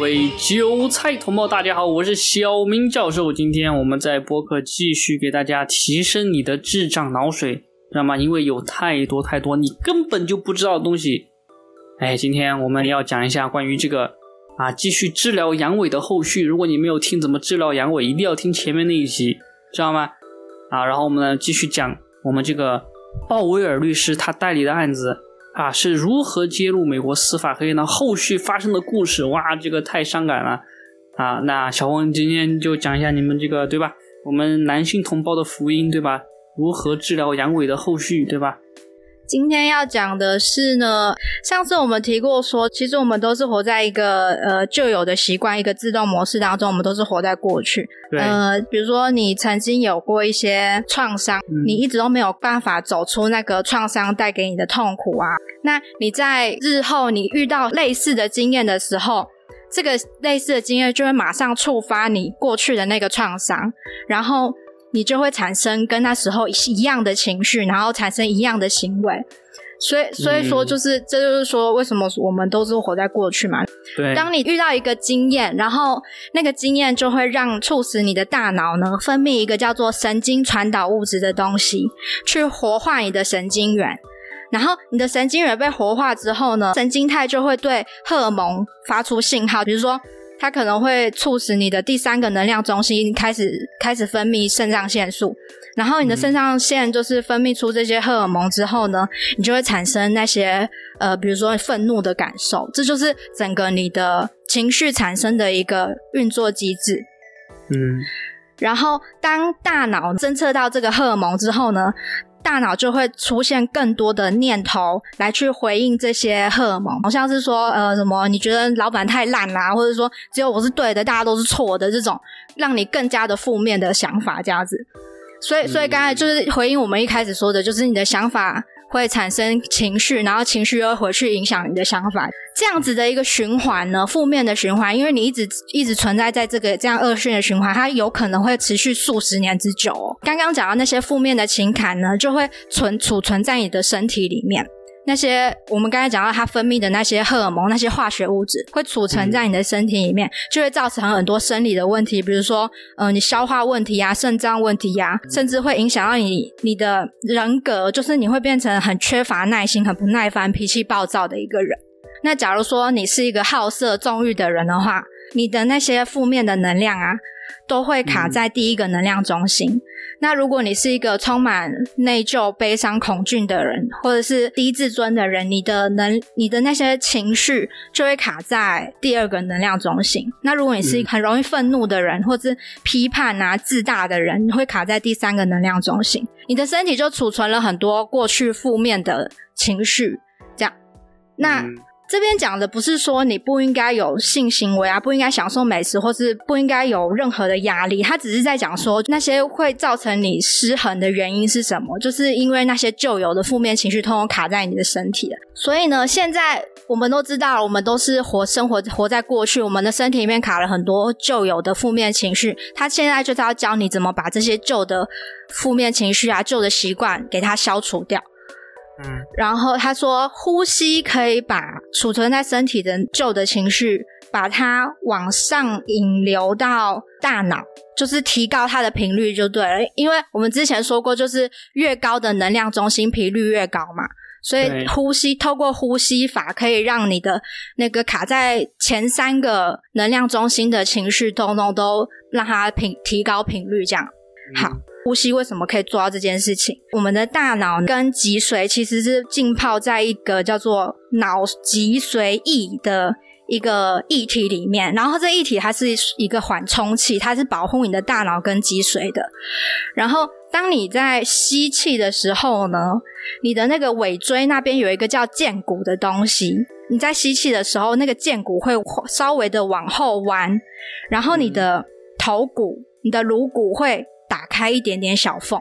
各位韭菜同胞，大家好，我是小明教授。今天我们在播客继续给大家提升你的智障脑水，知道吗？因为有太多太多你根本就不知道的东西。哎，今天我们要讲一下关于这个啊，继续治疗阳痿的后续。如果你没有听怎么治疗阳痿，一定要听前面那一集，知道吗？啊，然后我们呢继续讲我们这个鲍威尔律师他代理的案子。啊，是如何揭露美国司法黑呢？后续发生的故事，哇，这个太伤感了啊！那小红今天就讲一下你们这个对吧？我们男性同胞的福音对吧？如何治疗阳痿的后续对吧？今天要讲的是呢，上次我们提过说，其实我们都是活在一个呃旧有的习惯、一个自动模式当中，我们都是活在过去。呃，比如说你曾经有过一些创伤，你一直都没有办法走出那个创伤带给你的痛苦啊。那你在日后你遇到类似的经验的时候，这个类似的经验就会马上触发你过去的那个创伤，然后。你就会产生跟那时候一样的情绪，然后产生一样的行为，所以所以说就是这就是说为什么我们都是活在过去嘛？对。当你遇到一个经验，然后那个经验就会让促使你的大脑呢分泌一个叫做神经传导物质的东西，去活化你的神经元，然后你的神经元被活化之后呢，神经肽就会对荷尔蒙发出信号，比如说。它可能会促使你的第三个能量中心开始开始分泌肾上腺素，然后你的肾上腺就是分泌出这些荷尔蒙之后呢，你就会产生那些呃，比如说愤怒的感受，这就是整个你的情绪产生的一个运作机制。嗯，然后当大脑侦测到这个荷尔蒙之后呢？大脑就会出现更多的念头来去回应这些荷尔蒙，好像是说，呃，什么你觉得老板太烂啦，或者说只有我是对的，大家都是错的，这种让你更加的负面的想法这样子。所以，所以刚才就是回应我们一开始说的，就是你的想法。会产生情绪，然后情绪又回去影响你的想法，这样子的一个循环呢，负面的循环，因为你一直一直存在在这个这样恶性的循环，它有可能会持续数十年之久。刚刚讲到那些负面的情感呢，就会存储存在你的身体里面。那些我们刚才讲到它分泌的那些荷尔蒙、那些化学物质，会储存在你的身体里面，就会造成很多生理的问题，比如说，呃，你消化问题呀、肾脏问题呀，甚至会影响到你你的人格，就是你会变成很缺乏耐心、很不耐烦、脾气暴躁的一个人。那假如说你是一个好色纵欲的人的话，你的那些负面的能量啊。都会卡在第一个能量中心。那如果你是一个充满内疚、悲伤、恐惧的人，或者是低自尊的人，你的能、你的那些情绪就会卡在第二个能量中心。那如果你是很容易愤怒的人，或者是批判啊、自大的人，你会卡在第三个能量中心。你的身体就储存了很多过去负面的情绪，这样。那。这边讲的不是说你不应该有性行为啊，不应该享受美食，或是不应该有任何的压力。他只是在讲说那些会造成你失衡的原因是什么，就是因为那些旧有的负面情绪通通卡在你的身体了。所以呢，现在我们都知道，我们都是活生活活在过去，我们的身体里面卡了很多旧有的负面情绪。他现在就是要教你怎么把这些旧的负面情绪啊、旧的习惯给它消除掉。嗯，然后他说，呼吸可以把储存在身体的旧的情绪，把它往上引流到大脑，就是提高它的频率就对了。因为我们之前说过，就是越高的能量中心频率越高嘛，所以呼吸透过呼吸法可以让你的那个卡在前三个能量中心的情绪，通通都让它频提高频率，这样好。呼吸为什么可以做到这件事情？我们的大脑跟脊髓其实是浸泡在一个叫做脑脊髓液的一个液体里面，然后这液体它是一个缓冲器，它是保护你的大脑跟脊髓的。然后当你在吸气的时候呢，你的那个尾椎那边有一个叫剑骨的东西，你在吸气的时候，那个剑骨会稍微的往后弯，然后你的头骨、你的颅骨会。打开一点点小缝，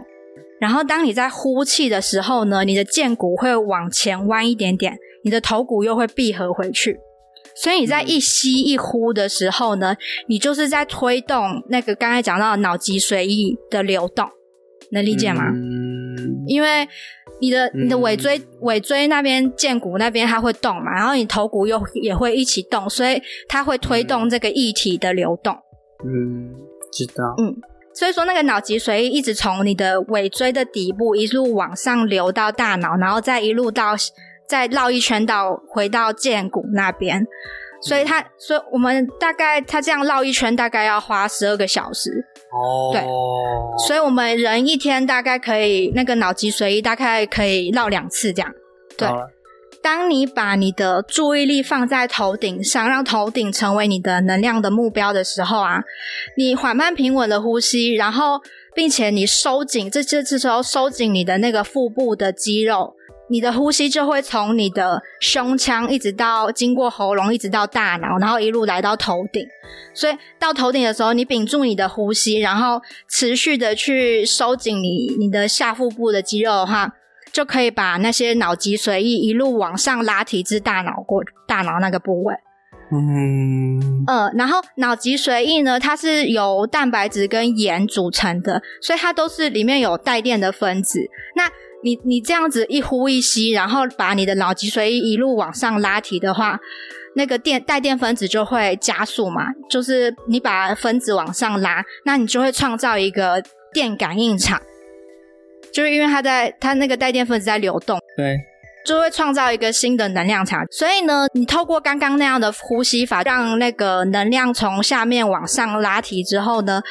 然后当你在呼气的时候呢，你的剑骨会往前弯一点点，你的头骨又会闭合回去。所以你在一吸一呼的时候呢，你就是在推动那个刚才讲到脑脊髓液的流动，能理解吗？因为你的你的尾椎尾椎那边剑骨那边它会动嘛，然后你头骨又也会一起动，所以它会推动这个液体的流动。嗯，知道。嗯，所以说那个脑脊髓液一直从你的尾椎的底部一路往上流到大脑，然后再一路到再绕一圈到回到剑骨那边。所以它，所以我们大概它这样绕一圈大概要花十二个小时。哦，对，所以我们人一天大概可以那个脑脊髓液大概可以绕两次这样。对，当你把你的注意力放在头顶上，让头顶成为你的能量的目标的时候啊，你缓慢平稳的呼吸，然后并且你收紧，这这这时候收紧你的那个腹部的肌肉。你的呼吸就会从你的胸腔一直到经过喉咙，一直到大脑，然后一路来到头顶。所以到头顶的时候，你屏住你的呼吸，然后持续的去收紧你你的下腹部的肌肉的话，就可以把那些脑脊髓液一路往上拉提至大脑过大脑那个部位。嗯，呃，然后脑脊髓液呢，它是由蛋白质跟盐组成的，所以它都是里面有带电的分子。那你你这样子一呼一吸，然后把你的脑脊髓液一路往上拉提的话，那个电带电分子就会加速嘛。就是你把分子往上拉，那你就会创造一个电感应场，就是因为它在它那个带电分子在流动。对。就会创造一个新的能量场，所以呢，你透过刚刚那样的呼吸法，让那个能量从下面往上拉提之后呢，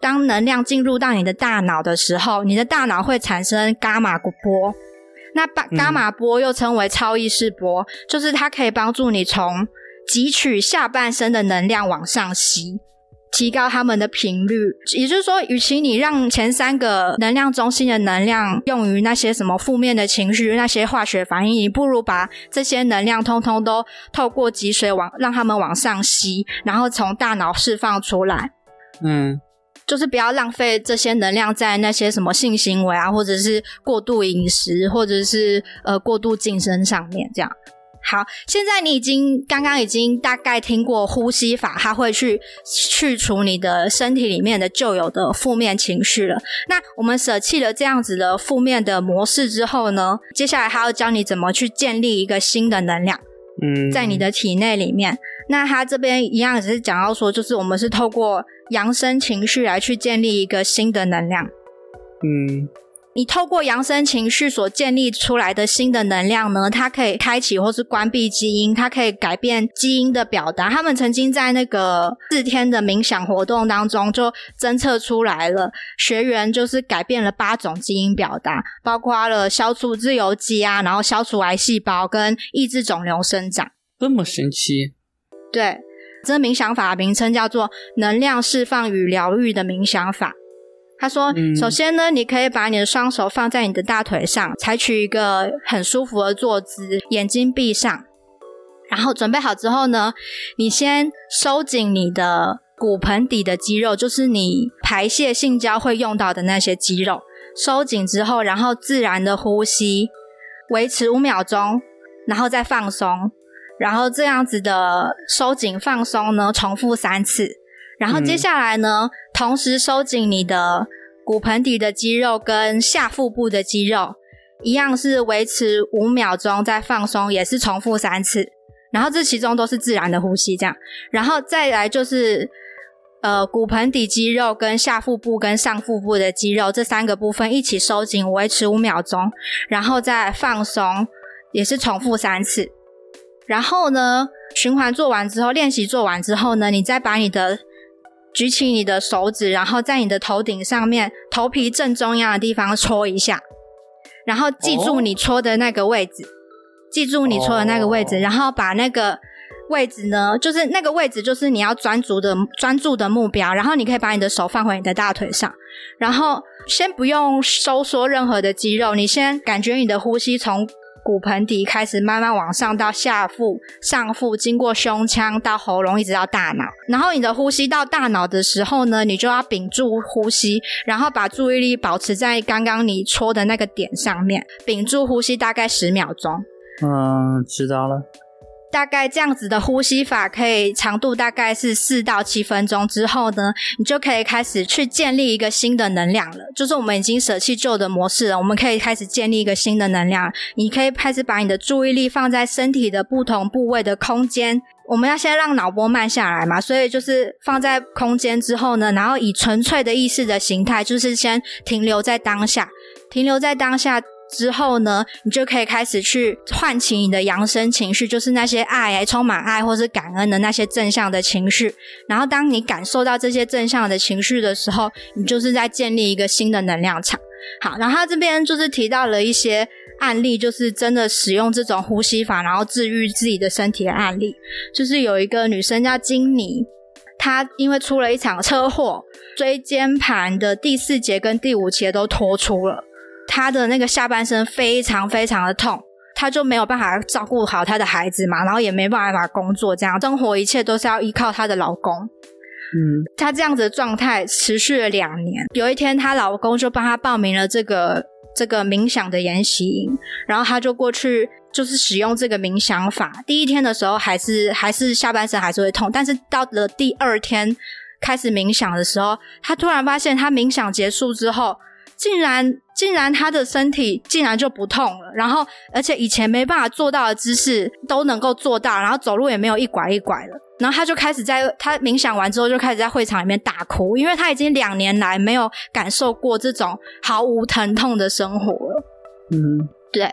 当能量进入到你的大脑的时候，你的大脑会产生伽马波，那伽伽马波又称为超意识波，就是它可以帮助你从汲取下半身的能量往上吸。提高他们的频率，也就是说，与其你让前三个能量中心的能量用于那些什么负面的情绪、那些化学反应，你不如把这些能量通通都透过脊髓往让他们往上吸，然后从大脑释放出来。嗯，就是不要浪费这些能量在那些什么性行为啊，或者是过度饮食，或者是呃过度晋升上面这样。好，现在你已经刚刚已经大概听过呼吸法，它会去去除你的身体里面的旧有的负面情绪了。那我们舍弃了这样子的负面的模式之后呢，接下来他要教你怎么去建立一个新的能量，嗯，在你的体内里面。那他这边一样只是讲到说，就是我们是透过扬升情绪来去建立一个新的能量，嗯。你透过扬声情绪所建立出来的新的能量呢，它可以开启或是关闭基因，它可以改变基因的表达。他们曾经在那个四天的冥想活动当中就侦测出来了，学员就是改变了八种基因表达，包括了消除自由基啊，然后消除癌细胞跟抑制肿瘤生长。这么神奇？对，这冥想法名称叫做能量释放与疗愈的冥想法。他说：“首先呢，你可以把你的双手放在你的大腿上，采取一个很舒服的坐姿，眼睛闭上。然后准备好之后呢，你先收紧你的骨盆底的肌肉，就是你排泄性交会用到的那些肌肉。收紧之后，然后自然的呼吸，维持五秒钟，然后再放松。然后这样子的收紧放松呢，重复三次。”然后接下来呢，同时收紧你的骨盆底的肌肉跟下腹部的肌肉，一样是维持五秒钟再放松，也是重复三次。然后这其中都是自然的呼吸，这样。然后再来就是呃骨盆底肌肉跟下腹部跟上腹部的肌肉这三个部分一起收紧，维持五秒钟，然后再放松，也是重复三次。然后呢，循环做完之后，练习做完之后呢，你再把你的举起你的手指，然后在你的头顶上面头皮正中央的地方戳一下，然后记住你戳的那个位置，记住你戳的那个位置，然后把那个位置呢，就是那个位置就是你要专注的专注的目标，然后你可以把你的手放回你的大腿上，然后先不用收缩任何的肌肉，你先感觉你的呼吸从。骨盆底开始慢慢往上到下腹、上腹，经过胸腔到喉咙，一直到大脑。然后你的呼吸到大脑的时候呢，你就要屏住呼吸，然后把注意力保持在刚刚你戳的那个点上面，屏住呼吸大概十秒钟。嗯，知道了。大概这样子的呼吸法，可以长度大概是四到七分钟之后呢，你就可以开始去建立一个新的能量了。就是我们已经舍弃旧的模式了，我们可以开始建立一个新的能量。你可以开始把你的注意力放在身体的不同部位的空间。我们要先让脑波慢下来嘛，所以就是放在空间之后呢，然后以纯粹的意识的形态，就是先停留在当下，停留在当下。之后呢，你就可以开始去唤起你的扬声情绪，就是那些爱、充满爱或是感恩的那些正向的情绪。然后，当你感受到这些正向的情绪的时候，你就是在建立一个新的能量场。好，然后他这边就是提到了一些案例，就是真的使用这种呼吸法，然后治愈自己的身体的案例。就是有一个女生叫金妮，她因为出了一场车祸，椎间盘的第四节跟第五节都脱出了。她的那个下半身非常非常的痛，她就没有办法照顾好她的孩子嘛，然后也没办法工作，这样生活一切都是要依靠她的老公。嗯，她这样子的状态持续了两年。有一天，她老公就帮她报名了这个这个冥想的研习营，然后她就过去就是使用这个冥想法。第一天的时候还是还是下半身还是会痛，但是到了第二天开始冥想的时候，她突然发现，她冥想结束之后。竟然，竟然他的身体竟然就不痛了，然后而且以前没办法做到的姿势都能够做到，然后走路也没有一拐一拐了。然后他就开始在他冥想完之后就开始在会场里面大哭，因为他已经两年来没有感受过这种毫无疼痛的生活了。嗯，对。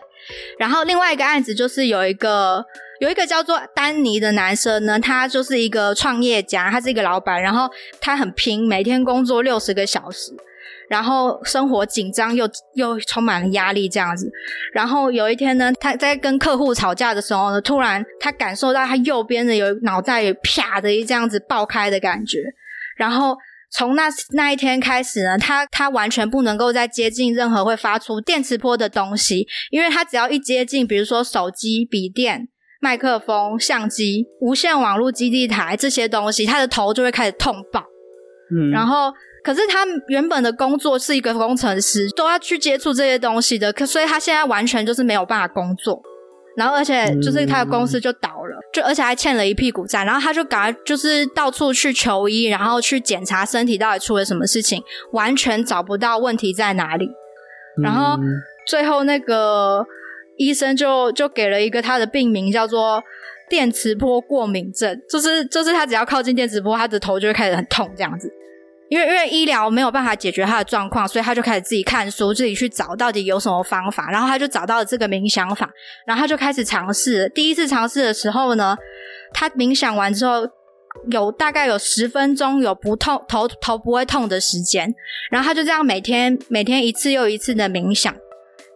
然后另外一个案子就是有一个有一个叫做丹尼的男生呢，他就是一个创业家，他是一个老板，然后他很拼，每天工作六十个小时。然后生活紧张又又充满了压力这样子，然后有一天呢，他在跟客户吵架的时候呢，突然他感受到他右边的有脑袋有啪的一这样子爆开的感觉，然后从那那一天开始呢，他他完全不能够再接近任何会发出电磁波的东西，因为他只要一接近，比如说手机、笔电、麦克风、相机、无线网络基地台这些东西，他的头就会开始痛爆，嗯，然后。可是他原本的工作是一个工程师，都要去接触这些东西的，可所以他现在完全就是没有办法工作，然后而且就是他的公司就倒了，就而且还欠了一屁股债，然后他就赶快就是到处去求医，然后去检查身体到底出了什么事情，完全找不到问题在哪里，然后最后那个医生就就给了一个他的病名叫做电磁波过敏症，就是就是他只要靠近电磁波，他的头就会开始很痛这样子。因为因为医疗没有办法解决他的状况，所以他就开始自己看书，自己去找到底有什么方法。然后他就找到了这个冥想法，然后他就开始尝试。第一次尝试的时候呢，他冥想完之后，有大概有十分钟有不痛头头不会痛的时间。然后他就这样每天每天一次又一次的冥想。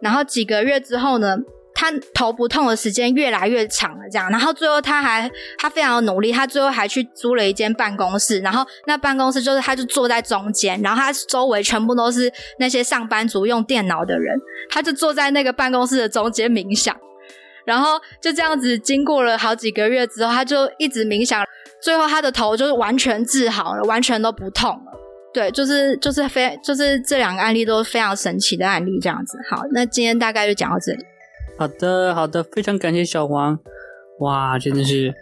然后几个月之后呢？他头不痛的时间越来越长了，这样，然后最后他还他非常的努力，他最后还去租了一间办公室，然后那办公室就是他就坐在中间，然后他周围全部都是那些上班族用电脑的人，他就坐在那个办公室的中间冥想，然后就这样子经过了好几个月之后，他就一直冥想，最后他的头就是完全治好了，完全都不痛了。对，就是就是非就是这两个案例都是非常神奇的案例，这样子。好，那今天大概就讲到这里。好的，好的，非常感谢小黄，哇，真的是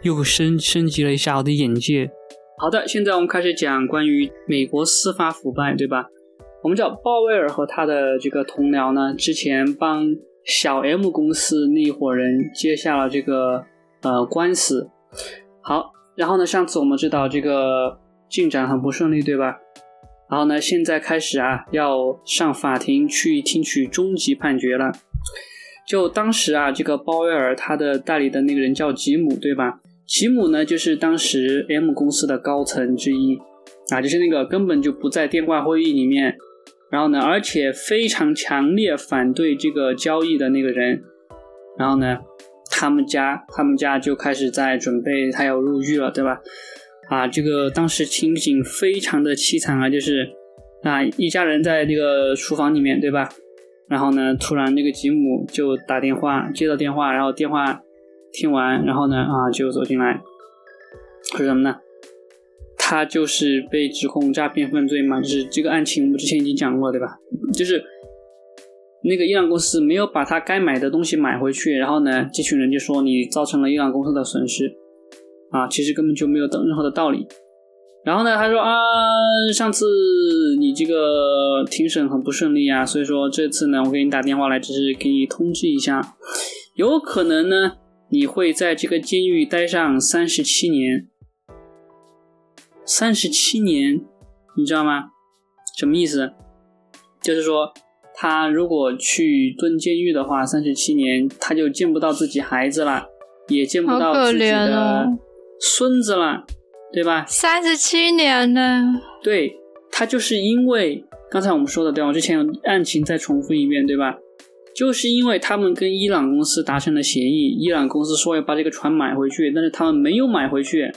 又升升级了一下我的眼界。好的，现在我们开始讲关于美国司法腐败，对吧？我们知道鲍威尔和他的这个同僚呢，之前帮小 M 公司那伙人接下了这个呃官司。好，然后呢，上次我们知道这个进展很不顺利，对吧？然后呢，现在开始啊，要上法庭去听取终极判决了。就当时啊，这个鲍威尔他的代理的那个人叫吉姆，对吧？吉姆呢，就是当时 M 公司的高层之一啊，就是那个根本就不在电话会议里面，然后呢，而且非常强烈反对这个交易的那个人，然后呢，他们家他们家就开始在准备他要入狱了，对吧？啊，这个当时情景非常的凄惨啊，就是啊，一家人在那个厨房里面，对吧？然后呢，突然那个吉姆就打电话，接到电话，然后电话听完，然后呢，啊，就走进来，说什么呢？他就是被指控诈骗犯罪嘛，就是这个案情我们之前已经讲过，对吧？就是那个伊朗公司没有把他该买的东西买回去，然后呢，这群人就说你造成了伊朗公司的损失，啊，其实根本就没有等任何的道理。然后呢，他说啊，上次你这个庭审很不顺利啊，所以说这次呢，我给你打电话来，只是给你通知一下，有可能呢，你会在这个监狱待上三十七年，三十七年，你知道吗？什么意思？就是说，他如果去蹲监狱的话，三十七年，他就见不到自己孩子了，也见不到自己的孙子了。对吧？三十七年呢？对他就是因为刚才我们说的，对吧？之前有案情再重复一遍，对吧？就是因为他们跟伊朗公司达成了协议，伊朗公司说要把这个船买回去，但是他们没有买回去，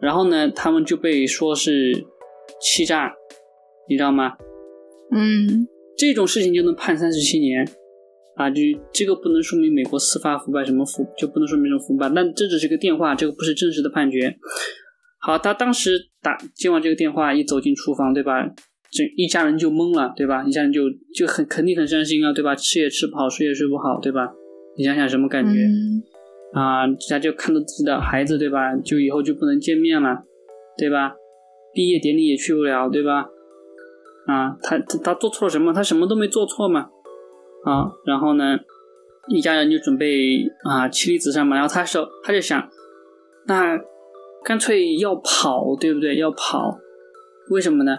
然后呢，他们就被说是欺诈，你知道吗？嗯，这种事情就能判三十七年啊？就这个不能说明美国司法腐败什么腐，就不能说明什么腐败，但这只是个电话，这个不是正式的判决。好，他当时打接完这个电话，一走进厨房，对吧？这一家人就懵了，对吧？一家人就就很肯定很伤心啊，对吧？吃也吃不好，睡也睡不好，对吧？你想想什么感觉？啊，他就看到自己的孩子，对吧？就以后就不能见面了，对吧？毕业典礼也去不了，对吧？啊，他他他做错了什么？他什么都没做错嘛。啊，然后呢，一家人就准备啊妻离子散嘛。然后他说，他就想，那。干脆要跑，对不对？要跑，为什么呢？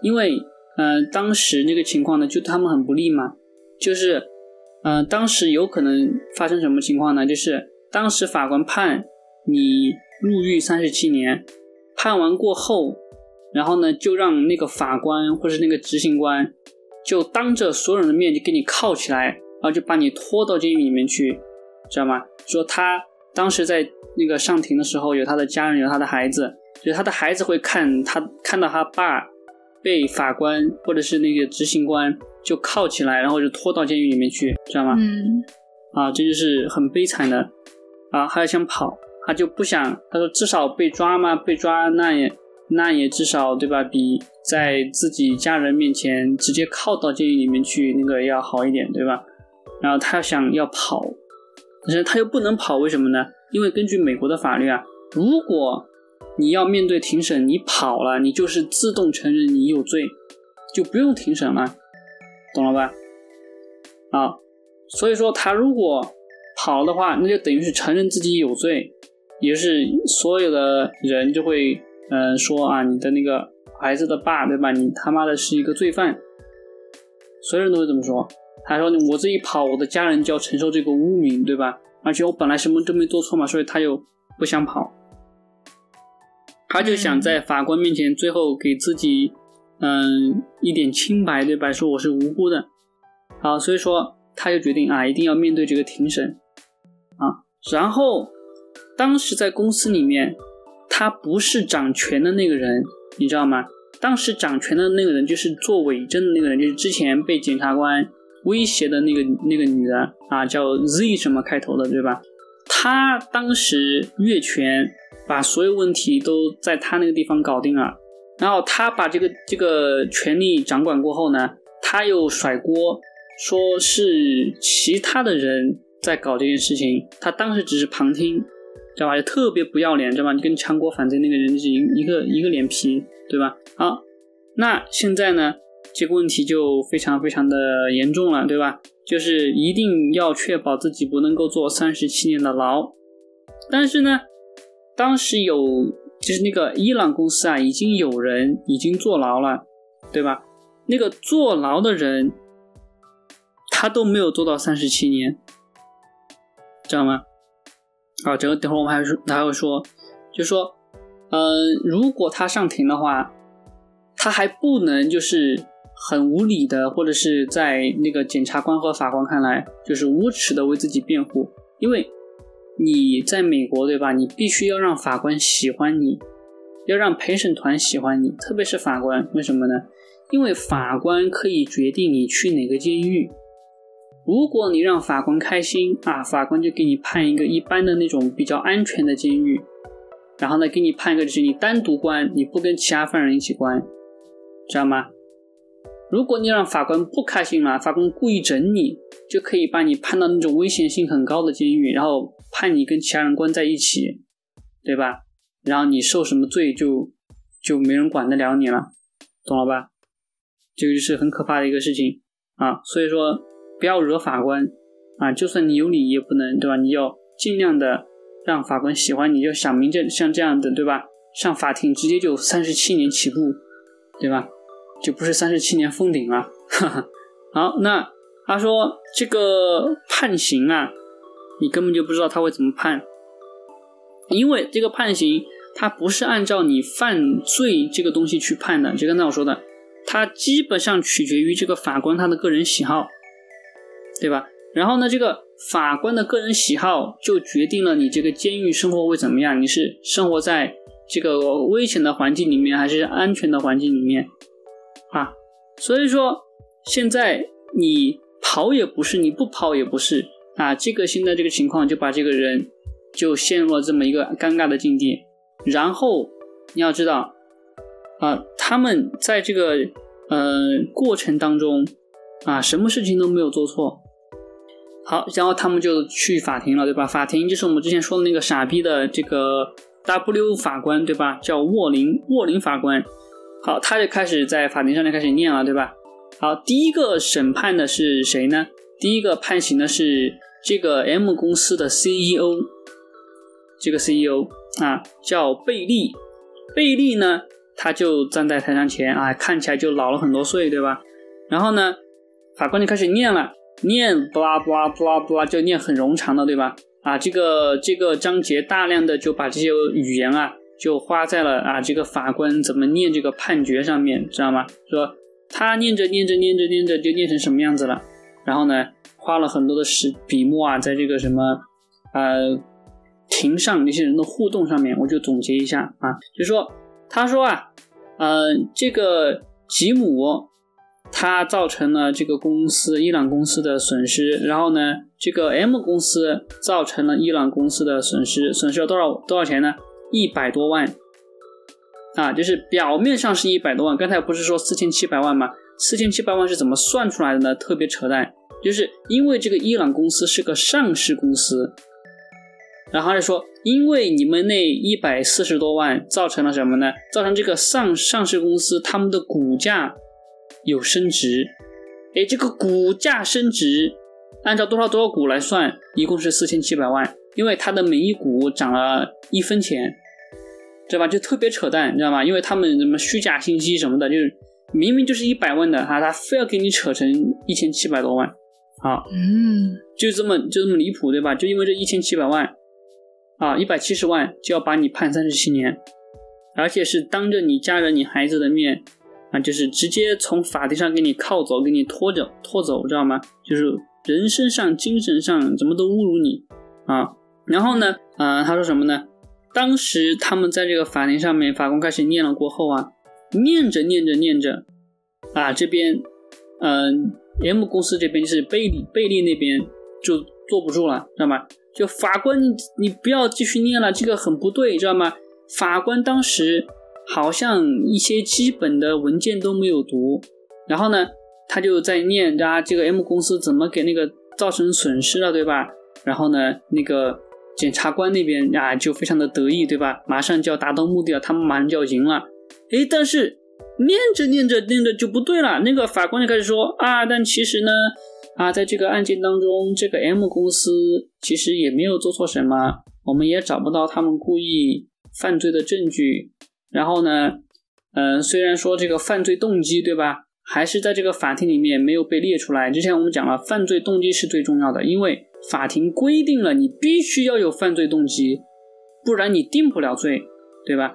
因为，呃，当时那个情况呢，就他们很不利嘛。就是，呃，当时有可能发生什么情况呢？就是当时法官判你入狱三十七年，判完过后，然后呢，就让那个法官或是那个执行官，就当着所有人的面就给你铐起来，然后就把你拖到监狱里面去，知道吗？说他当时在。那个上庭的时候，有他的家人，有他的孩子，就是他的孩子会看他看到他爸被法官或者是那个执行官就铐起来，然后就拖到监狱里面去，知道吗？嗯，啊，这就是很悲惨的啊，还要想跑，他就不想，他说至少被抓嘛，被抓那也那也至少对吧？比在自己家人面前直接铐到监狱里面去那个要好一点，对吧？然后他想要跑，但是他又不能跑，为什么呢？因为根据美国的法律啊，如果你要面对庭审，你跑了，你就是自动承认你有罪，就不用庭审了，懂了吧？啊，所以说他如果跑的话，那就等于是承认自己有罪，也是所有的人就会嗯说啊，你的那个孩子的爸对吧？你他妈的是一个罪犯，所有人都会这么说。他说我这一跑，我的家人就要承受这个污名，对吧？而且我本来什么都没做错嘛，所以他又不想跑，他就想在法官面前最后给自己嗯一点清白，对吧？说我是无辜的，好，所以说他就决定啊，一定要面对这个庭审啊。然后当时在公司里面，他不是掌权的那个人，你知道吗？当时掌权的那个人就是做伪证的那个人，就是之前被检察官。威胁的那个那个女的啊，叫 Z 什么开头的，对吧？她当时越权，把所有问题都在她那个地方搞定了。然后她把这个这个权力掌管过后呢，她又甩锅，说是其他的人在搞这件事情，她当时只是旁听，知道吧？就特别不要脸，知道吧？你跟强国反贼那个人是一一个一个脸皮，对吧？好，那现在呢？这个问题就非常非常的严重了，对吧？就是一定要确保自己不能够坐三十七年的牢。但是呢，当时有就是那个伊朗公司啊，已经有人已经坐牢了，对吧？那个坐牢的人，他都没有做到三十七年，知道吗？啊，这个等会儿我们还说还会说，就说，嗯，如果他上庭的话，他还不能就是。很无理的，或者是在那个检察官和法官看来，就是无耻的为自己辩护。因为你在美国，对吧？你必须要让法官喜欢你，要让陪审团喜欢你，特别是法官。为什么呢？因为法官可以决定你去哪个监狱。如果你让法官开心啊，法官就给你判一个一般的那种比较安全的监狱，然后呢，给你判一个就是你单独关，你不跟其他犯人一起关，知道吗？如果你让法官不开心了，法官故意整你，就可以把你判到那种危险性很高的监狱，然后判你跟其他人关在一起，对吧？然后你受什么罪就就没人管得了你了，懂了吧？这个就是很可怕的一个事情啊。所以说不要惹法官啊，就算你有理也不能，对吧？你要尽量的让法官喜欢你，就想明这像这样的，对吧？上法庭直接就三十七年起步，对吧？就不是三十七年封顶了。哈 哈好，那他说这个判刑啊，你根本就不知道他会怎么判，因为这个判刑他不是按照你犯罪这个东西去判的，就刚才我说的，它基本上取决于这个法官他的个人喜好，对吧？然后呢，这个法官的个人喜好就决定了你这个监狱生活会怎么样，你是生活在。这个危险的环境里面还是安全的环境里面啊？所以说现在你跑也不是，你不跑也不是啊。这个现在这个情况就把这个人就陷入了这么一个尴尬的境地。然后你要知道啊，他们在这个呃过程当中啊，什么事情都没有做错。好，然后他们就去法庭了，对吧？法庭就是我们之前说的那个傻逼的这个。W 法官对吧？叫沃林，沃林法官。好，他就开始在法庭上面开始念了，对吧？好，第一个审判的是谁呢？第一个判刑的是这个 M 公司的 CEO，这个 CEO 啊叫贝利。贝利呢，他就站在台上前啊，看起来就老了很多岁，对吧？然后呢，法官就开始念了，念布拉布拉布拉布拉，就念很冗长的，对吧？啊，这个这个章节大量的就把这些语言啊，就花在了啊这个法官怎么念这个判决上面，知道吗？说他念着念着念着念着就念成什么样子了，然后呢，花了很多的时笔墨啊，在这个什么呃庭上那些人的互动上面，我就总结一下啊，就说他说啊，呃，这个吉姆。它造成了这个公司伊朗公司的损失，然后呢，这个 M 公司造成了伊朗公司的损失，损失了多少多少钱呢？一百多万啊，就是表面上是一百多万，刚才不是说四千七百万吗？四千七百万是怎么算出来的呢？特别扯淡，就是因为这个伊朗公司是个上市公司，然后就说，因为你们那一百四十多万造成了什么呢？造成这个上上市公司他们的股价。有升值，哎，这个股价升值，按照多少多少股来算，一共是四千七百万，因为它的每一股涨了一分钱，对吧？就特别扯淡，你知道吗？因为他们什么虚假信息什么的，就是明明就是一百万的哈，他非要给你扯成一千七百多万，好，嗯，就这么就这么离谱，对吧？就因为这一千七百万，啊，一百七十万就要把你判三十七年，而且是当着你家人、你孩子的面。啊，就是直接从法庭上给你铐走，给你拖着拖走，知道吗？就是人身上、精神上怎么都侮辱你啊！然后呢，啊，他说什么呢？当时他们在这个法庭上面，法官开始念了过后啊，念着念着念着，啊，这边，嗯，M 公司这边就是贝利贝利那边就坐不住了，知道吗？就法官，你你不要继续念了，这个很不对，知道吗？法官当时。好像一些基本的文件都没有读，然后呢，他就在念啊，这个 M 公司怎么给那个造成损失了，对吧？然后呢，那个检察官那边啊就非常的得意，对吧？马上就要达到目的了，他们马上就要赢了。诶，但是念着念着念着就不对了，那个法官就开始说啊，但其实呢，啊，在这个案件当中，这个 M 公司其实也没有做错什么，我们也找不到他们故意犯罪的证据。然后呢，嗯，虽然说这个犯罪动机对吧，还是在这个法庭里面没有被列出来。之前我们讲了，犯罪动机是最重要的，因为法庭规定了你必须要有犯罪动机，不然你定不了罪，对吧？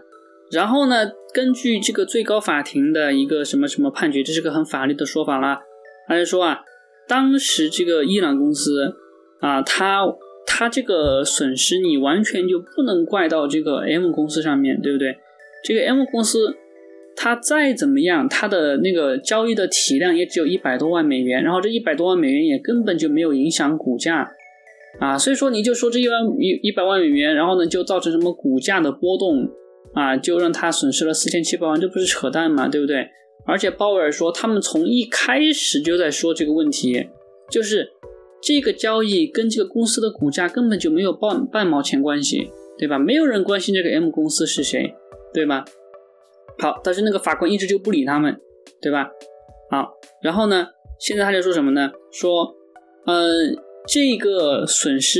然后呢，根据这个最高法庭的一个什么什么判决，这是个很法律的说法了，他就说啊，当时这个伊朗公司啊，他他这个损失你完全就不能怪到这个 M 公司上面对不对？这个 M 公司，它再怎么样，它的那个交易的体量也只有一百多万美元，然后这一百多万美元也根本就没有影响股价，啊，所以说你就说这一万一一百万美元，然后呢就造成什么股价的波动，啊，就让它损失了四千七百万，这不是扯淡吗？对不对？而且鲍威尔说，他们从一开始就在说这个问题，就是这个交易跟这个公司的股价根本就没有半半毛钱关系，对吧？没有人关心这个 M 公司是谁，对吧？好，但是那个法官一直就不理他们，对吧？好，然后呢，现在他就说什么呢？说，呃，这个损失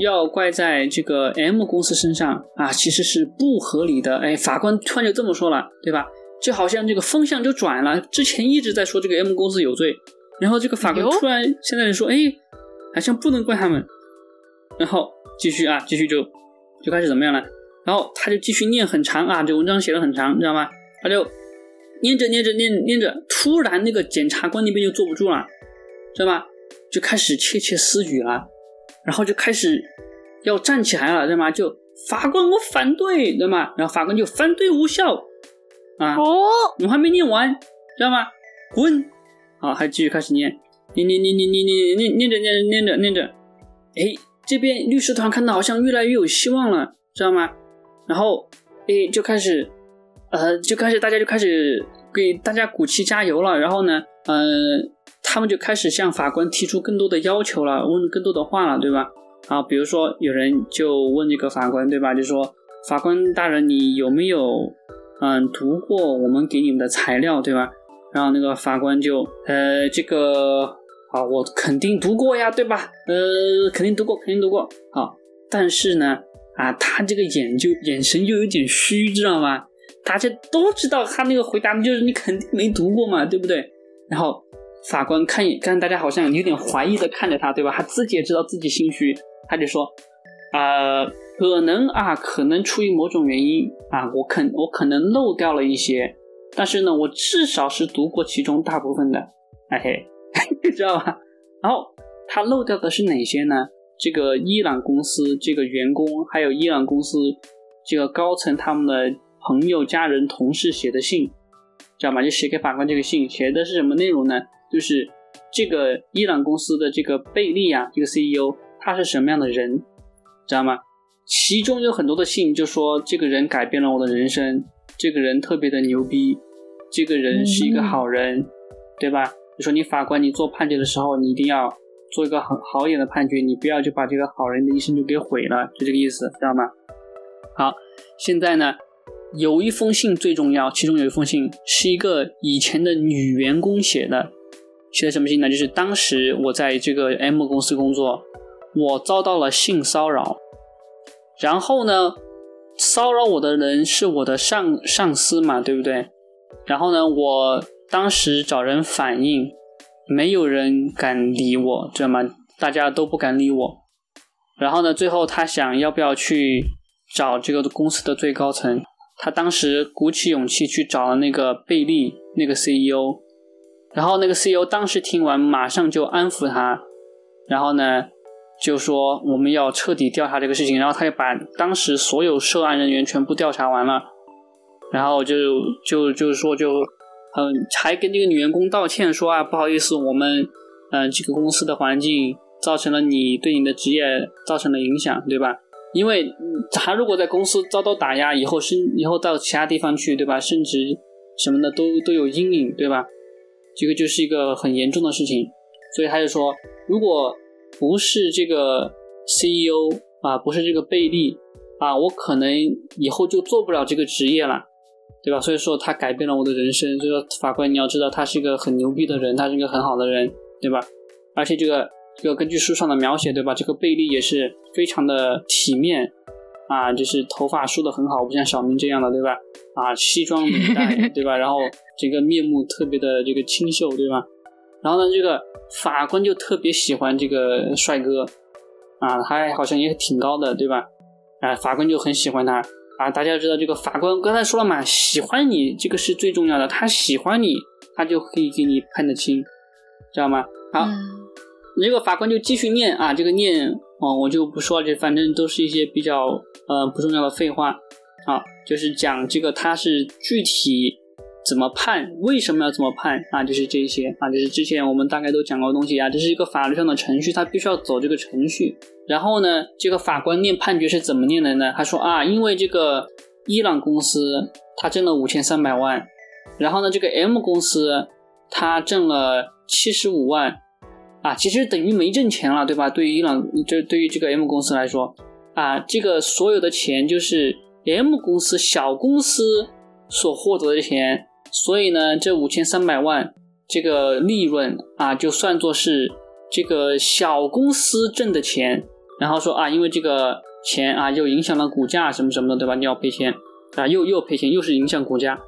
要怪在这个 M 公司身上啊，其实是不合理的。哎，法官突然就这么说了，对吧？就好像这个风向就转了，之前一直在说这个 M 公司有罪，然后这个法官突然现在就说，哎，好像不能怪他们，然后继续啊，继续就就开始怎么样了？然后他就继续念很长啊，这文章写的很长，知道吗？他就念着念着念念着，突然那个检察官那边就坐不住了，知道吗？就开始窃窃私语了，然后就开始要站起来了，知道吗？就法官我反对，知道吗？然后法官就反对无效啊，哦，我还没念完，知道吗？滚！好，还继续开始念，念念念念念念念念着念着念着念着，哎，这边律师团看到好像越来越有希望了，知道吗？然后，诶，就开始，呃，就开始大家就开始给大家鼓气加油了。然后呢，呃，他们就开始向法官提出更多的要求了，问更多的话了，对吧？啊，比如说有人就问这个法官，对吧？就说法官大人，你有没有嗯读过我们给你们的材料，对吧？然后那个法官就，呃，这个啊，我肯定读过呀，对吧？呃，肯定读过，肯定读过。好，但是呢。啊，他这个眼就眼神就有点虚，知道吗？大家都知道他那个回答就是你肯定没读过嘛，对不对？然后法官看看大家好像有点怀疑的看着他，对吧？他自己也知道自己心虚，他就说，呃，可能啊，可能出于某种原因啊，我肯我可能漏掉了一些，但是呢，我至少是读过其中大部分的，哎嘿，知道吧？然后他漏掉的是哪些呢？这个伊朗公司这个员工，还有伊朗公司这个高层他们的朋友、家人、同事写的信，知道吗？就写给法官这个信，写的是什么内容呢？就是这个伊朗公司的这个贝利啊，这个 CEO 他是什么样的人，知道吗？其中有很多的信就说这个人改变了我的人生，这个人特别的牛逼，这个人是一个好人，对吧？就说你法官你做判决的时候，你一定要。做一个很好一点的判决，你不要就把这个好人的一生就给毁了，就这个意思，知道吗？好，现在呢，有一封信最重要，其中有一封信是一个以前的女员工写的，写的什么信呢？就是当时我在这个 M 公司工作，我遭到了性骚扰，然后呢，骚扰我的人是我的上上司嘛，对不对？然后呢，我当时找人反映。没有人敢理我，知道吗？大家都不敢理我。然后呢，最后他想要不要去找这个公司的最高层？他当时鼓起勇气去找了那个贝利那个 CEO。然后那个 CEO 当时听完，马上就安抚他，然后呢就说我们要彻底调查这个事情。然后他就把当时所有涉案人员全部调查完了，然后就就就是说就。嗯，还跟这个女员工道歉，说啊，不好意思，我们，嗯，这个公司的环境造成了你对你的职业造成了影响，对吧？因为他如果在公司遭到打压，以后升以后到其他地方去，对吧？升职什么的都都有阴影，对吧？这个就是一个很严重的事情，所以他就说，如果不是这个 CEO 啊，不是这个贝利啊，我可能以后就做不了这个职业了。对吧？所以说他改变了我的人生。所以说法官，你要知道他是一个很牛逼的人，他是一个很好的人，对吧？而且这个这个根据书上的描写，对吧？这个贝利也是非常的体面啊，就是头发梳的很好，不像小明这样的，对吧？啊，西装领带，对吧？然后这个面目特别的这个清秀，对吧？然后呢，这个法官就特别喜欢这个帅哥啊，他好像也挺高的，对吧？啊，法官就很喜欢他。啊，大家知道这个法官刚才说了嘛，喜欢你这个是最重要的，他喜欢你，他就可以给你判得轻，知道吗？好，这个法官就继续念啊，这个念哦，我就不说了，这反正都是一些比较呃不重要的废话。好，就是讲这个他是具体怎么判，为什么要怎么判啊？就是这些啊，就是之前我们大概都讲过东西啊，这是一个法律上的程序，他必须要走这个程序。然后呢，这个法官念判决是怎么念的呢？他说啊，因为这个伊朗公司他挣了五千三百万，然后呢，这个 M 公司他挣了七十五万，啊，其实等于没挣钱了，对吧？对于伊朗，就对于这个 M 公司来说，啊，这个所有的钱就是 M 公司小公司所获得的钱，所以呢，这五千三百万这个利润啊，就算作是这个小公司挣的钱，然后说啊，因为这个钱啊，又影响了股价什么什么的，对吧？你要赔钱啊，又又赔钱，又是影响股价。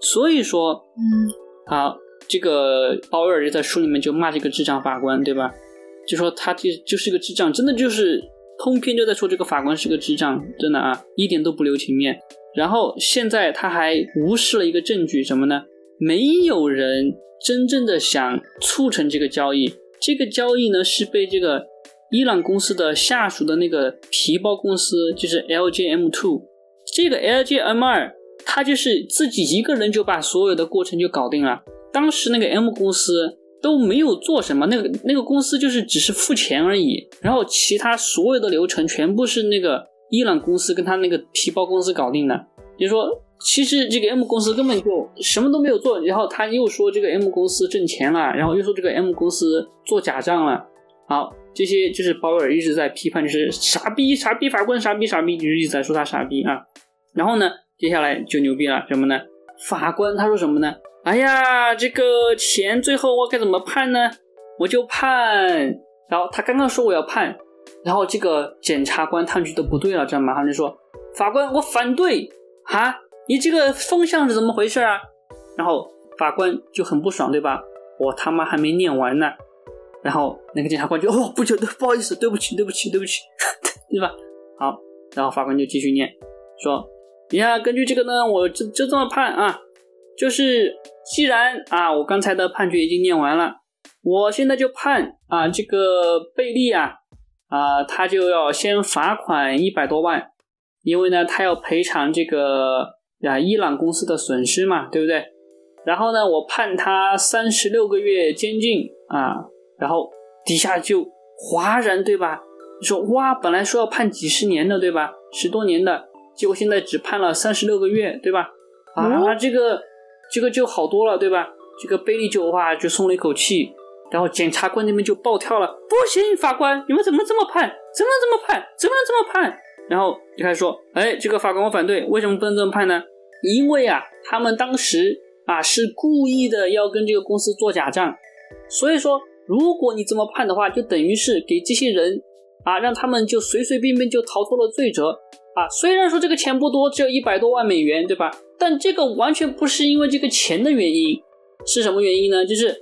所以说，嗯，好，这个鲍威尔就在书里面就骂这个智障法官，对吧？就说他就就是个智障，真的就是通篇就在说这个法官是个智障，真的啊，一点都不留情面。然后现在他还无视了一个证据，什么呢？没有人真正的想促成这个交易，这个交易呢是被这个伊朗公司的下属的那个皮包公司，就是 LJM Two，这个 LJM 二。他就是自己一个人就把所有的过程就搞定了。当时那个 M 公司都没有做什么，那个那个公司就是只是付钱而已，然后其他所有的流程全部是那个伊朗公司跟他那个皮包公司搞定的。就说其实这个 M 公司根本就什么都没有做，然后他又说这个 M 公司挣钱了，然后又说这个 M 公司做假账了。好，这些就是鲍威尔一直在批判，就是傻逼傻逼法官傻逼傻逼，就是一直在说他傻逼啊。然后呢？接下来就牛逼了，什么呢？法官他说什么呢？哎呀，这个钱最后我该怎么判呢？我就判。然后他刚刚说我要判，然后这个检察官他觉得不对了，这样马上就说法官我反对啊！你这个风向是怎么回事啊？然后法官就很不爽，对吧？我他妈还没念完呢。然后那个检察官就哦，不觉得不好意思，对不起，对不起，对不起，对吧？好，然后法官就继续念说。你看，根据这个呢，我就就这么判啊，就是既然啊，我刚才的判决已经念完了，我现在就判啊，这个贝利啊啊，他就要先罚款一百多万，因为呢，他要赔偿这个啊伊朗公司的损失嘛，对不对？然后呢，我判他三十六个月监禁啊，然后底下就哗然，对吧？你说哇，本来说要判几十年的，对吧？十多年的。结果现在只判了三十六个月，对吧？啊，这个这个就好多了，对吧？这个贝利就哇就松了一口气，然后检察官那边就暴跳了，不行，法官，你们怎么这么判？怎么这么判？怎么能这么判？然后就开始说，哎，这个法官我反对，为什么不能这么判呢？因为啊，他们当时啊是故意的要跟这个公司做假账，所以说如果你这么判的话，就等于是给这些人啊让他们就随随便便就逃脱了罪责。啊，虽然说这个钱不多，只有一百多万美元，对吧？但这个完全不是因为这个钱的原因，是什么原因呢？就是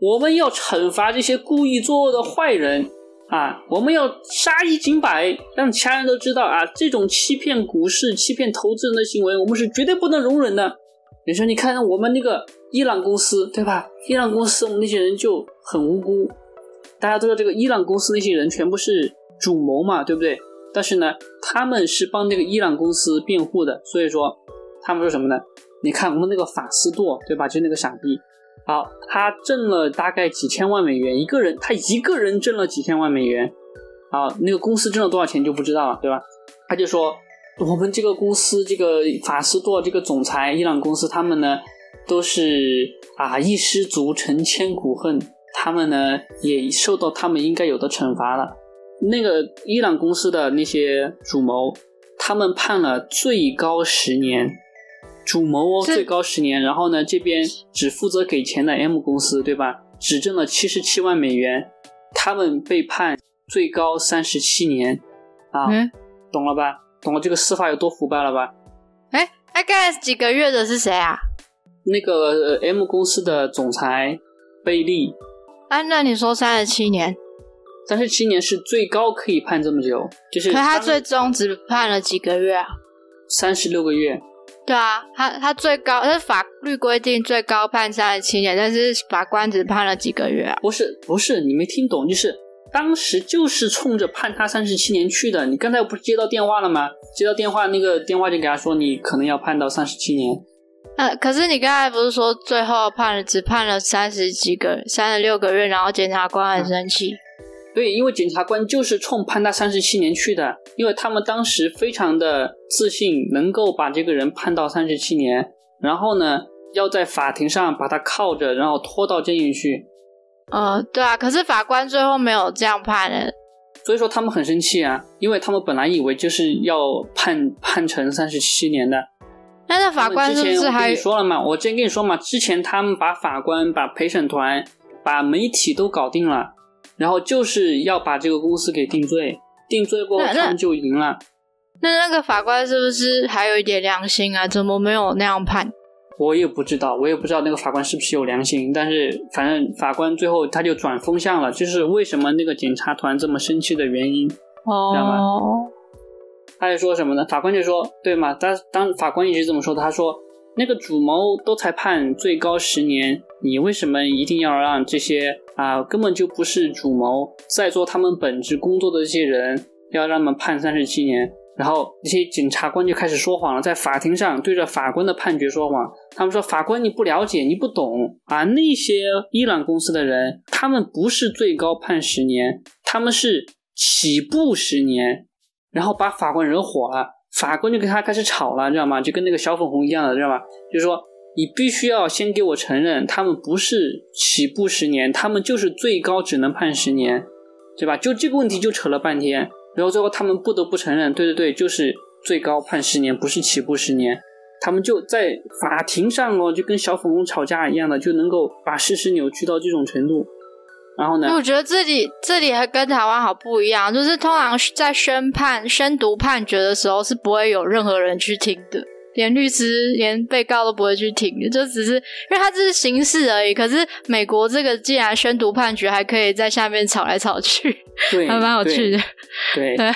我们要惩罚这些故意作恶的坏人啊，我们要杀一儆百，让其他人都知道啊，这种欺骗股市、欺骗投资人的行为，我们是绝对不能容忍的。你说，你看我们那个伊朗公司，对吧？伊朗公司，我们那些人就很无辜，大家都知道这个伊朗公司那些人全部是主谋嘛，对不对？但是呢，他们是帮这个伊朗公司辩护的，所以说他们说什么呢？你看我们那个法斯舵，对吧？就那个傻逼，好，他挣了大概几千万美元一个人，他一个人挣了几千万美元，好，那个公司挣了多少钱就不知道了，对吧？他就说我们这个公司这个法斯多这个总裁伊朗公司，他们呢都是啊一失足成千古恨，他们呢也受到他们应该有的惩罚了。那个伊朗公司的那些主谋，他们判了最高十年，主谋哦，最高十年。然后呢，这边只负责给钱的 M 公司，对吧？只挣了七十七万美元，他们被判最高三十七年，啊，懂了吧？懂了这个司法有多腐败了吧？哎，大概几个月的是谁啊？那个 M 公司的总裁贝利。啊，那你说三十七年？三十七年是最高可以判这么久，就是可他最终只判了几个月啊？三十六个月。对啊，他他最高，是法律规定最高判三十七年，但是法官只判了几个月啊？不是不是，你没听懂，就是当时就是冲着判他三十七年去的。你刚才不是接到电话了吗？接到电话，那个电话就给他说你可能要判到三十七年。呃，可是你刚才不是说最后判了只判了三十几个三十六个月，然后检察官很生气。对，因为检察官就是冲判他三十七年去的，因为他们当时非常的自信，能够把这个人判到三十七年。然后呢，要在法庭上把他铐着，然后拖到监狱去。呃，对啊，可是法官最后没有这样判的，所以说他们很生气啊，因为他们本来以为就是要判判成三十七年的。那那法官是不是还说了嘛？我之前跟你说嘛，之前他们把法官、把陪审团、把媒体都搞定了，然后就是要把这个公司给定罪，定罪过后他们就赢了。那那个法官是不是还有一点良心啊？怎么没有那样判？我也不知道，我也不知道那个法官是不是有良心。但是反正法官最后他就转风向了，就是为什么那个检察团这么生气的原因，知道吗？他就说什么呢？法官就说：“对嘛？当当法官一直这么说的。他说，那个主谋都才判最高十年，你为什么一定要让这些啊根本就不是主谋，在做他们本职工作的这些人，要让他们判三十七年？”然后那些检察官就开始说谎了，在法庭上对着法官的判决说谎。他们说：“法官，你不了解，你不懂啊！那些伊朗公司的人，他们不是最高判十年，他们是起步十年。”然后把法官惹火了，法官就跟他开始吵了，知道吗？就跟那个小粉红一样的，知道吗？就是说，你必须要先给我承认，他们不是起步十年，他们就是最高只能判十年，对吧？就这个问题就扯了半天。然后最后他们不得不承认，对对对，就是最高判十年，不是起步十年。他们就在法庭上哦，就跟小粉红吵架一样的，就能够把事实扭曲到这种程度。然后呢？我觉得这里这里还跟台湾好不一样，就是通常在宣判、宣读判决的时候是不会有任何人去听的，连律师、连被告都不会去听，就只是因为他这是刑事而已。可是美国这个既然宣读判决，还可以在下面吵来吵去。对，还蛮有趣的。对对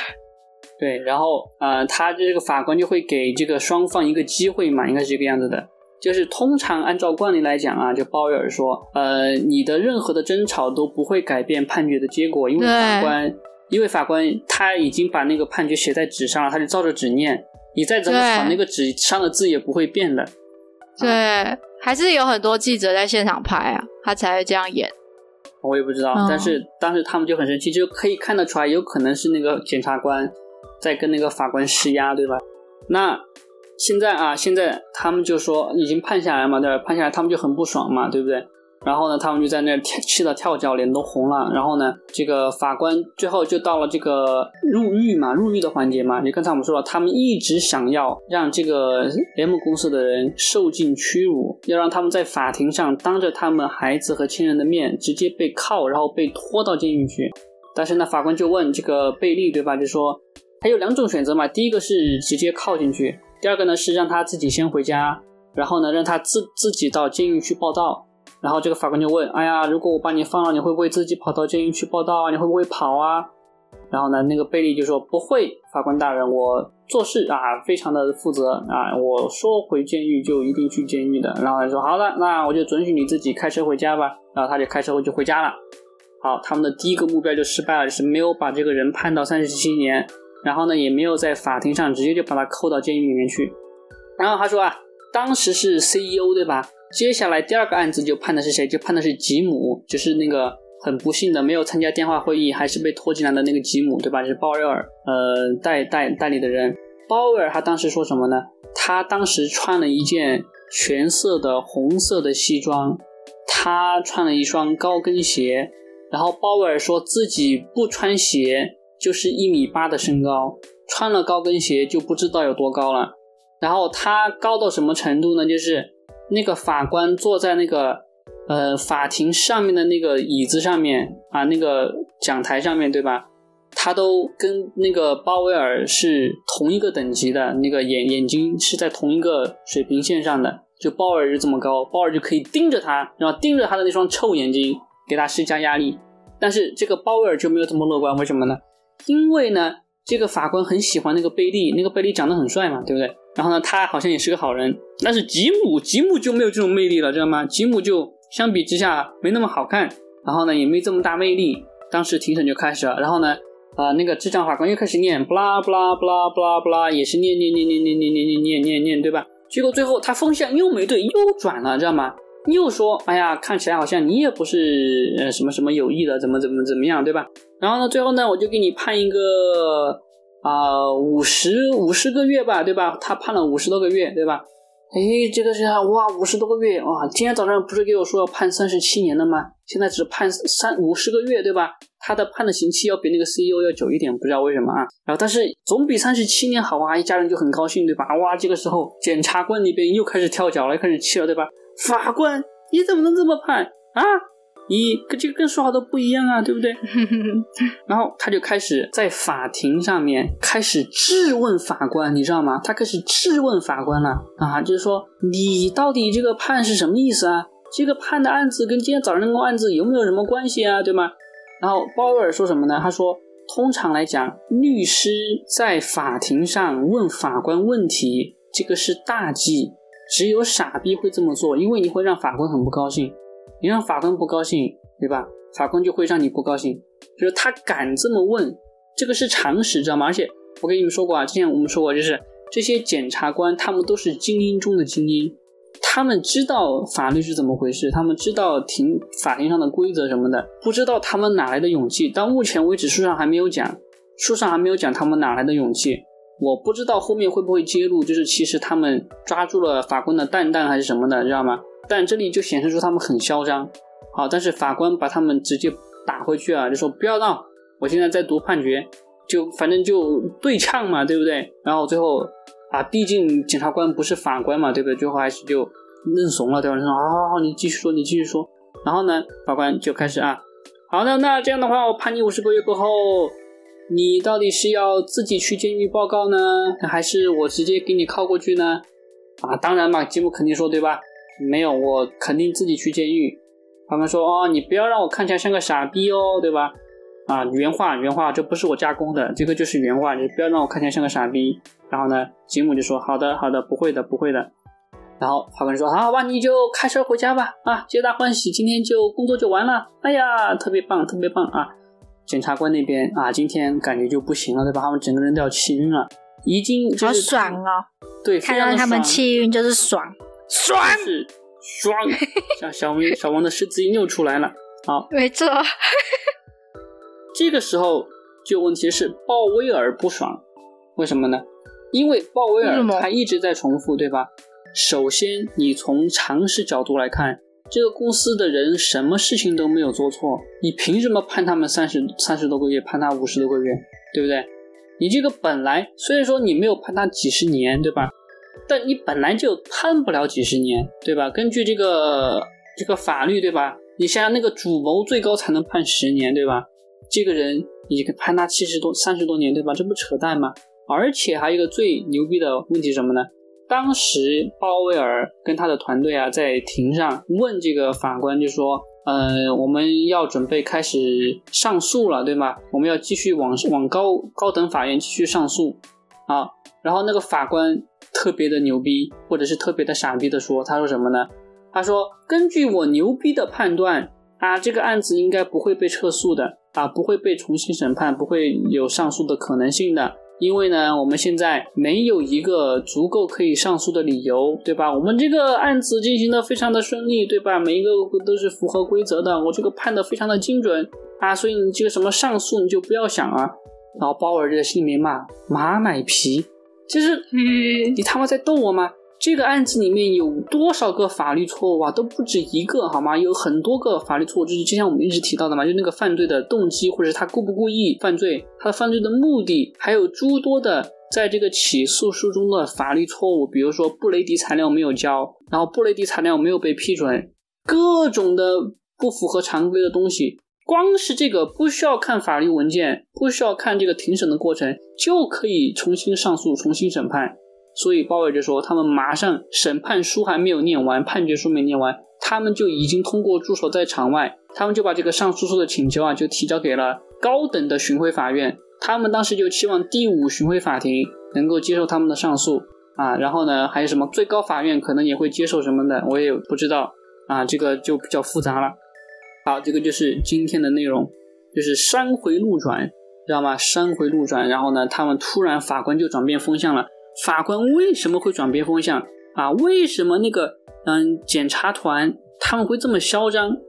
对，然后呃，他这个法官就会给这个双方一个机会嘛，应该是这个样子的。就是通常按照惯例来讲啊，就鲍威尔说，呃，你的任何的争吵都不会改变判决的结果，因为法官，因为法官他已经把那个判决写在纸上了，他就照着纸念，你再怎么吵，那个纸上的字也不会变的。对，还是有很多记者在现场拍啊，他才会这样演。我也不知道，但是当时他们就很生气，就可以看得出来，有可能是那个检察官在跟那个法官施压，对吧？那现在啊，现在他们就说已经判下来嘛，对吧？判下来他们就很不爽嘛，对不对？然后呢，他们就在那跳，气得跳脚，脸都红了。然后呢，这个法官最后就到了这个入狱嘛，入狱的环节嘛。你刚才我们说了，他们一直想要让这个 M 公司的人受尽屈辱，要让他们在法庭上当着他们孩子和亲人的面直接被铐，然后被拖到监狱去。但是呢，法官就问这个贝利，对吧？就说他有两种选择嘛，第一个是直接铐进去，第二个呢是让他自己先回家，然后呢让他自自己到监狱去报道。然后这个法官就问：“哎呀，如果我把你放了，你会不会自己跑到监狱去报道啊？你会不会跑啊？”然后呢，那个贝利就说：“不会，法官大人，我做事啊非常的负责啊，我说回监狱就一定去监狱的。”然后他说：“好的，那我就准许你自己开车回家吧。”然后他就开车就回家了。好，他们的第一个目标就失败了，就是没有把这个人判到三十七年，然后呢也没有在法庭上直接就把他扣到监狱里面去。然后他说啊，当时是 CEO 对吧？接下来第二个案子就判的是谁？就判的是吉姆，就是那个很不幸的没有参加电话会议，还是被拖进来的那个吉姆，对吧？就是鲍威尔呃代代代理的人。鲍威尔他当时说什么呢？他当时穿了一件全色的红色的西装，他穿了一双高跟鞋。然后鲍威尔说自己不穿鞋就是一米八的身高，穿了高跟鞋就不知道有多高了。然后他高到什么程度呢？就是。那个法官坐在那个呃法庭上面的那个椅子上面啊，那个讲台上面对吧？他都跟那个鲍威尔是同一个等级的，那个眼眼睛是在同一个水平线上的。就鲍威尔是这么高，鲍威尔就可以盯着他，然后盯着他的那双臭眼睛，给他施加压力。但是这个鲍威尔就没有这么乐观，为什么呢？因为呢，这个法官很喜欢那个贝利，那个贝利长得很帅嘛，对不对？然后呢，他好像也是个好人，但是吉姆吉姆就没有这种魅力了，知道吗？吉姆就相比之下没那么好看，然后呢也没这么大魅力。当时庭审就开始了，然后呢，啊那个智障法官又开始念，不啦不啦不啦不啦不啦，也是念念念念念念念念念念念，对吧？结果最后他风向又没对，又转了，知道吗？又说，哎呀，看起来好像你也不是呃什么什么有意的，怎么怎么怎么样，对吧？然后呢，最后呢，我就给你判一个。啊，五十五十个月吧，对吧？他判了五十多个月，对吧？哎，这个是他哇，五十多个月哇！今天早上不是给我说要判三十七年的吗？现在只判三五十个月，对吧？他的判的刑期要比那个 CEO 要久一点，不知道为什么啊。然后但是总比三十七年好啊，一家人就很高兴，对吧？哇，这个时候检察官那边又开始跳脚了，又开始气了，对吧？法官，你怎么能这么判啊？你跟这个跟说好的不一样啊，对不对？然后他就开始在法庭上面开始质问法官，你知道吗？他开始质问法官了啊，就是说你到底这个判是什么意思啊？这个判的案子跟今天早上那个案子有没有什么关系啊？对吗？然后鲍威尔说什么呢？他说，通常来讲，律师在法庭上问法官问题，这个是大忌，只有傻逼会这么做，因为你会让法官很不高兴。你让法官不高兴，对吧？法官就会让你不高兴，就是他敢这么问，这个是常识，知道吗？而且我跟你们说过啊，之前我们说过，就是这些检察官他们都是精英中的精英，他们知道法律是怎么回事，他们知道庭法庭上的规则什么的，不知道他们哪来的勇气。到目前为止，书上还没有讲，书上还没有讲他们哪来的勇气。我不知道后面会不会揭露，就是其实他们抓住了法官的蛋蛋还是什么的，知道吗？但这里就显示出他们很嚣张，好，但是法官把他们直接打回去啊，就说不要闹，我现在在读判决，就反正就对呛嘛，对不对？然后最后啊，毕竟检察官不是法官嘛，对不对？最后还是就认怂了，对吧？说好好好，你继续说，你继续说。然后呢，法官就开始啊，好的，那这样的话，我判你五十个月过后，你到底是要自己去监狱报告呢，还是我直接给你铐过去呢？啊，当然嘛，吉姆肯定说对吧？没有，我肯定自己去监狱。他们说：“哦，你不要让我看起来像个傻逼哦，对吧？”啊，原话原话，这不是我加工的，这个就是原话。你不要让我看起来像个傻逼。然后呢，吉姆就说：“好的，好的，不会的，不会的。”然后法官说：“好吧，你就开车回家吧。啊，皆大欢喜，今天就工作就完了。哎呀，特别棒，特别棒啊！”检察官那边啊，今天感觉就不行了，对吧？他们整个人都要气晕了，已经好爽哦。对，看到他们气晕就是爽。爽是爽，像小明小王的狮子音又出来了。好，没错。这个时候就问题是鲍威尔不爽，为什么呢？因为鲍威尔他一直在重复，对吧？首先，你从常识角度来看，这个公司的人什么事情都没有做错，你凭什么判他们三十三十多个月，判他五十多个月，对不对？你这个本来虽然说你没有判他几十年，对吧？但你本来就判不了几十年，对吧？根据这个这个法律，对吧？你想想那个主谋最高才能判十年，对吧？这个人你判他七十多、三十多年，对吧？这不扯淡吗？而且还有一个最牛逼的问题什么呢？当时鲍威尔跟他的团队啊，在庭上问这个法官，就说：“呃，我们要准备开始上诉了，对吗？我们要继续往往高高等法院继续上诉啊。”然后那个法官。特别的牛逼，或者是特别的傻逼的说，他说什么呢？他说：“根据我牛逼的判断啊，这个案子应该不会被撤诉的啊，不会被重新审判，不会有上诉的可能性的。因为呢，我们现在没有一个足够可以上诉的理由，对吧？我们这个案子进行的非常的顺利，对吧？每一个都是符合规则的，我这个判的非常的精准啊，所以你这个什么上诉你就不要想啊。”然后鲍尔就在心里面骂：“马买皮。”就是，你他妈在逗我吗？这个案子里面有多少个法律错误啊？都不止一个，好吗？有很多个法律错误，就是就像我们一直提到的嘛，就那个犯罪的动机，或者是他故不故意犯罪，他的犯罪的目的，还有诸多的在这个起诉书中的法律错误，比如说布雷迪材料没有交，然后布雷迪材料没有被批准，各种的不符合常规的东西。光是这个不需要看法律文件，不需要看这个庭审的过程，就可以重新上诉、重新审判。所以鲍威尔就说，他们马上审判书还没有念完，判决书没念完，他们就已经通过驻守在场外，他们就把这个上诉书的请求啊，就提交给了高等的巡回法院。他们当时就期望第五巡回法庭能够接受他们的上诉啊，然后呢，还有什么最高法院可能也会接受什么的，我也不知道啊，这个就比较复杂了。好，这个就是今天的内容，就是山回路转，知道吗？山回路转，然后呢，他们突然法官就转变风向了。法官为什么会转变风向啊？为什么那个嗯检察团他们会这么嚣张